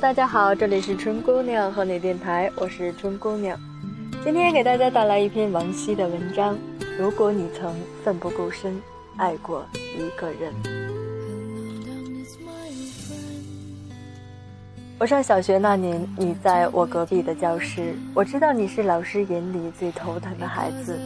大家好，这里是春姑娘和你电台，我是春姑娘。今天给大家带来一篇王希的文章。如果你曾奋不顾身爱过一个人，我上小学那年，你在我隔壁的教室，我知道你是老师眼里最头疼的孩子，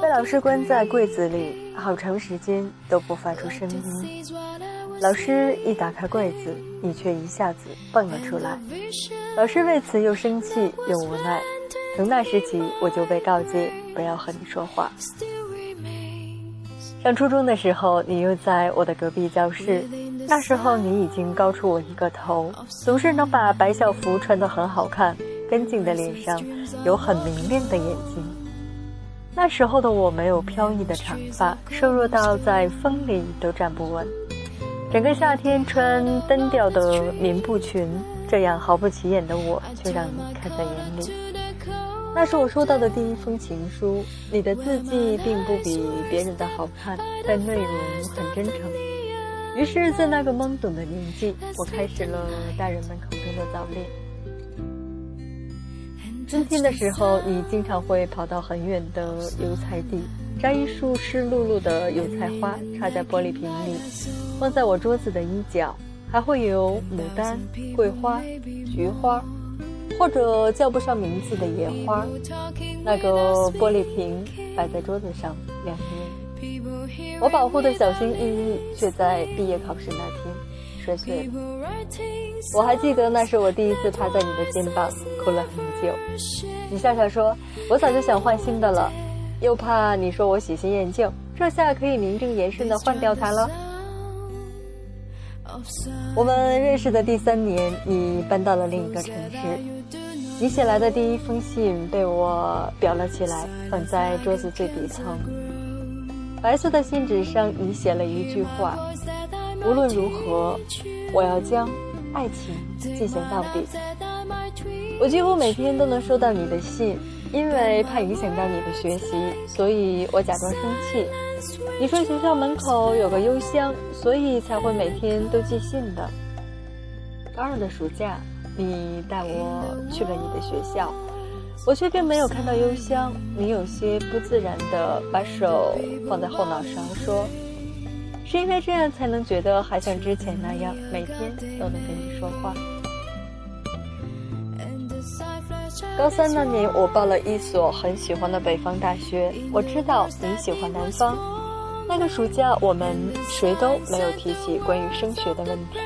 被老师关在柜子里，好长时间都不发出声音。老师一打开柜子，你却一下子蹦了出来。老师为此又生气又无奈。从那时起，我就被告诫不要和你说话。上初中的时候，你又在我的隔壁教室。那时候你已经高出我一个头，总是能把白校服穿得很好看，干净的脸上有很明亮的眼睛。那时候的我没有飘逸的长发，瘦弱到在风里都站不稳。整个夏天穿单调的棉布裙，这样毫不起眼的我，却让你看在眼里。那是我收到的第一封情书，你的字迹并不比别人的好看，但内容很真诚。于是，在那个懵懂的年纪，我开始了大人们口中的早恋。春天的时候，你经常会跑到很远的油菜地。摘一束湿漉漉的油菜花，插在玻璃瓶里，放在我桌子的一角。还会有牡丹、桂花、菊花，或者叫不上名字的野花。那个玻璃瓶摆在桌子上两年，我保护的小心翼翼，却在毕业考试那天摔碎了。我还记得那是我第一次趴在你的肩膀，哭了很久。你笑笑说：“我早就想换新的了。”又怕你说我喜新厌旧，这下可以名正言顺的换掉它了。我们认识的第三年，你搬到了另一个城市。你写来的第一封信被我裱了起来，放在桌子最底层。白色的信纸上，你写了一句话：“无论如何，我要将爱情进行到底。”我几乎每天都能收到你的信。因为怕影响到你的学习，所以我假装生气。你说学校门口有个邮箱，所以才会每天都寄信的。高二的暑假，你带我去了你的学校，我却并没有看到邮箱。你有些不自然地把手放在后脑勺，说：“是因为这样才能觉得还像之前那样，每天都能跟你说话。”高三那年，我报了一所很喜欢的北方大学。我知道你喜欢南方。那个暑假，我们谁都没有提起关于升学的问题。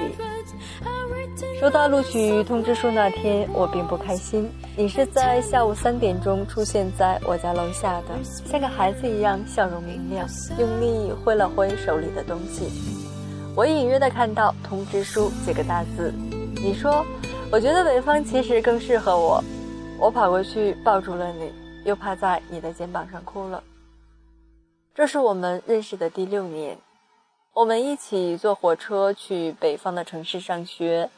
收到录取通知书那天，我并不开心。你是在下午三点钟出现在我家楼下的，像个孩子一样，笑容明亮，用力挥了挥手里的东西。我隐约的看到“通知书”几个大字。你说：“我觉得北方其实更适合我。”我跑过去抱住了你，又趴在你的肩膀上哭了。这是我们认识的第六年，我们一起坐火车去北方的城市上学。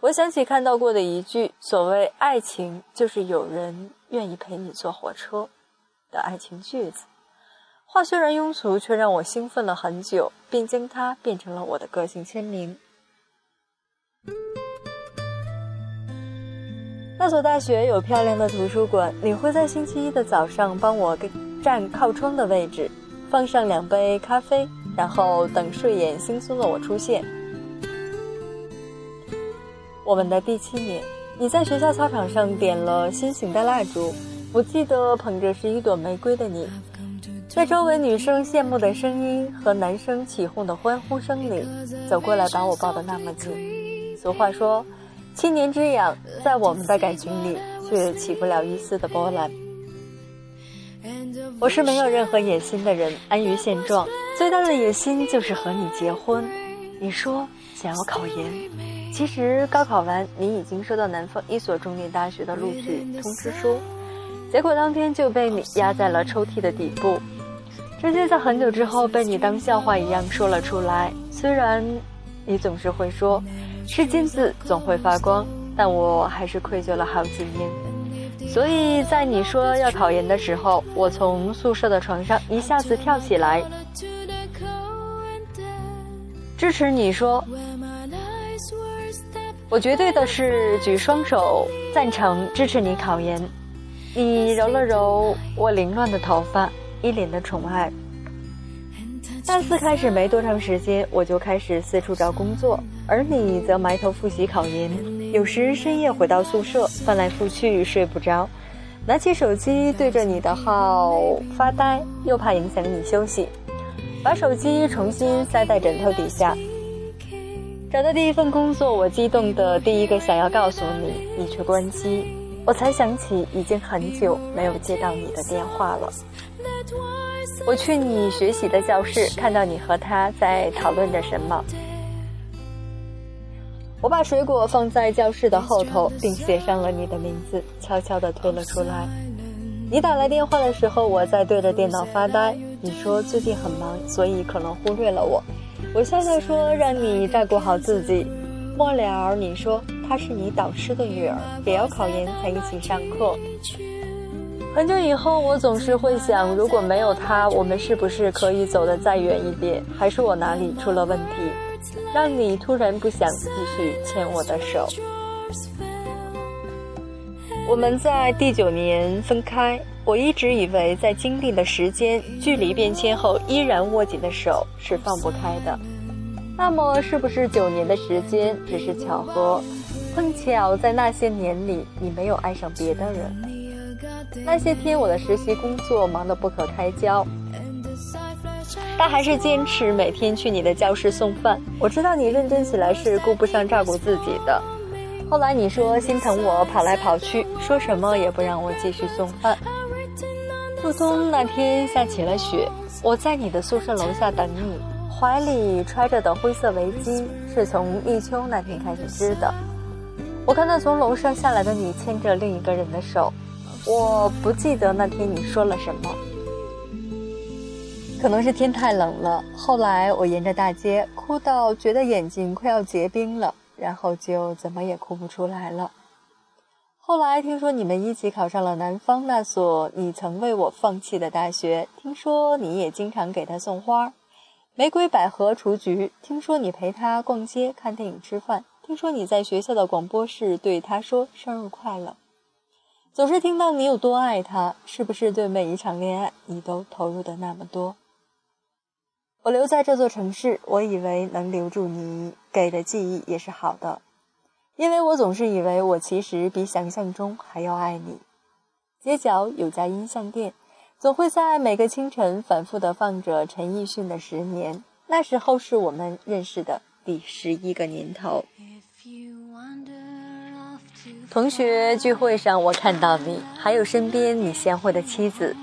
我想起看到过的一句：“所谓爱情，就是有人愿意陪你坐火车。”的爱情句子。话虽然庸俗，却让我兴奋了很久，并将它变成了我的个性签名。那所大学有漂亮的图书馆，你会在星期一的早上帮我给站靠窗的位置，放上两杯咖啡，然后等睡眼惺忪的我出现。我们的第七年，你在学校操场上点了心形的蜡烛，我记得捧着是一朵玫瑰的你，在周围女生羡慕的声音和男生起哄的欢呼声里，走过来把我抱得那么紧。俗话说。七年之痒，在我们的感情里却起不了一丝的波澜。我是没有任何野心的人，安于现状。最大的野心就是和你结婚。你说想要考研，其实高考完，你已经收到南方一所重点大学的录取通知书，结果当天就被你压在了抽屉的底部，直接在很久之后被你当笑话一样说了出来。虽然你总是会说。是金子总会发光，但我还是愧疚了好几年。所以在你说要考研的时候，我从宿舍的床上一下子跳起来，支持你说，我绝对的是举双手赞成支持你考研。你揉了揉我凌乱的头发，一脸的宠爱。大四开始没多长时间，我就开始四处找工作，而你则埋头复习考研。有时深夜回到宿舍，翻来覆去睡不着，拿起手机对着你的号发呆，又怕影响你休息，把手机重新塞在枕头底下。找到第一份工作，我激动的第一个想要告诉你，你却关机，我才想起已经很久没有接到你的电话了。我去你学习的教室，看到你和他在讨论着什么。我把水果放在教室的后头，并写上了你的名字，悄悄地推了出来。你打来电话的时候，我在对着电脑发呆。你说最近很忙，所以可能忽略了我。我笑笑说：“让你照顾好自己。”末了，你说她是你导师的女儿，也要考研才一起上课。很久以后，我总是会想，如果没有他，我们是不是可以走得再远一点？还是我哪里出了问题，让你突然不想继续牵我的手？我们在第九年分开，我一直以为，在经历的时间、距离变迁后，依然握紧的手是放不开的。那么，是不是九年的时间只是巧合？碰巧在那些年里，你没有爱上别的人。那些天，我的实习工作忙得不可开交，但还是坚持每天去你的教室送饭。我知道你认真起来是顾不上照顾自己的。后来你说心疼我跑来跑去，说什么也不让我继续送饭。初冬那天下起了雪，我在你的宿舍楼下等你，怀里揣着的灰色围巾是从立秋那天开始织的。我看到从楼上下来的你牵着另一个人的手。我不记得那天你说了什么，可能是天太冷了。后来我沿着大街哭到觉得眼睛快要结冰了，然后就怎么也哭不出来了。后来听说你们一起考上了南方那所你曾为我放弃的大学，听说你也经常给他送花，玫瑰、百合、雏菊。听说你陪他逛街、看电影、吃饭。听说你在学校的广播室对他说生日快乐。总是听到你有多爱他，是不是对每一场恋爱你都投入的那么多？我留在这座城市，我以为能留住你给的记忆也是好的，因为我总是以为我其实比想象中还要爱你。街角有家音像店，总会在每个清晨反复的放着陈奕迅的《十年》，那时候是我们认识的第十一个年头。同学聚会上，我看到你，还有身边你贤惠的妻子，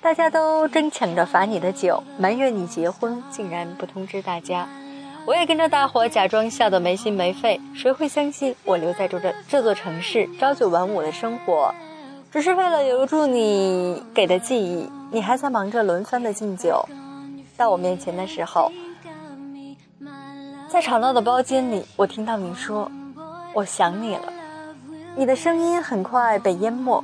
大家都争抢着罚你的酒，埋怨你结婚竟然不通知大家。我也跟着大伙假装笑得没心没肺。谁会相信我留在这这这座城市朝九晚五的生活，只是为了留住你给的记忆？你还在忙着轮番的敬酒，到我面前的时候，在吵闹的包间里，我听到你说：“我想你了。”你的声音很快被淹没，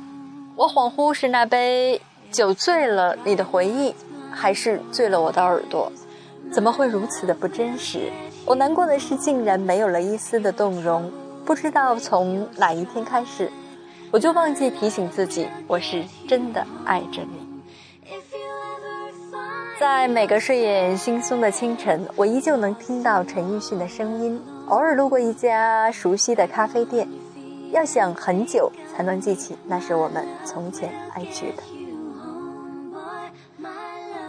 我恍惚是那杯酒醉了你的回忆，还是醉了我的耳朵？怎么会如此的不真实？我难过的是，竟然没有了一丝的动容。不知道从哪一天开始，我就忘记提醒自己，我是真的爱着你。在每个睡眼惺忪的清晨，我依旧能听到陈奕迅的声音。偶尔路过一家熟悉的咖啡店。要想很久才能记起，那是我们从前爱去的。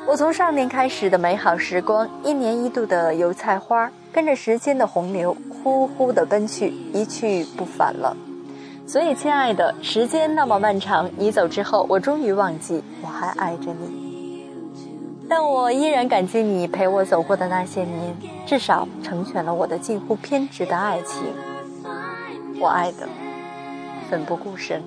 我从少年开始的美好时光，一年一度的油菜花，跟着时间的洪流呼呼的奔去，一去不返了。所以，亲爱的，时间那么漫长，你走之后，我终于忘记我还爱着你。但我依然感激你陪我走过的那些年，至少成全了我的近乎偏执的爱情。我爱的。奋不顾身。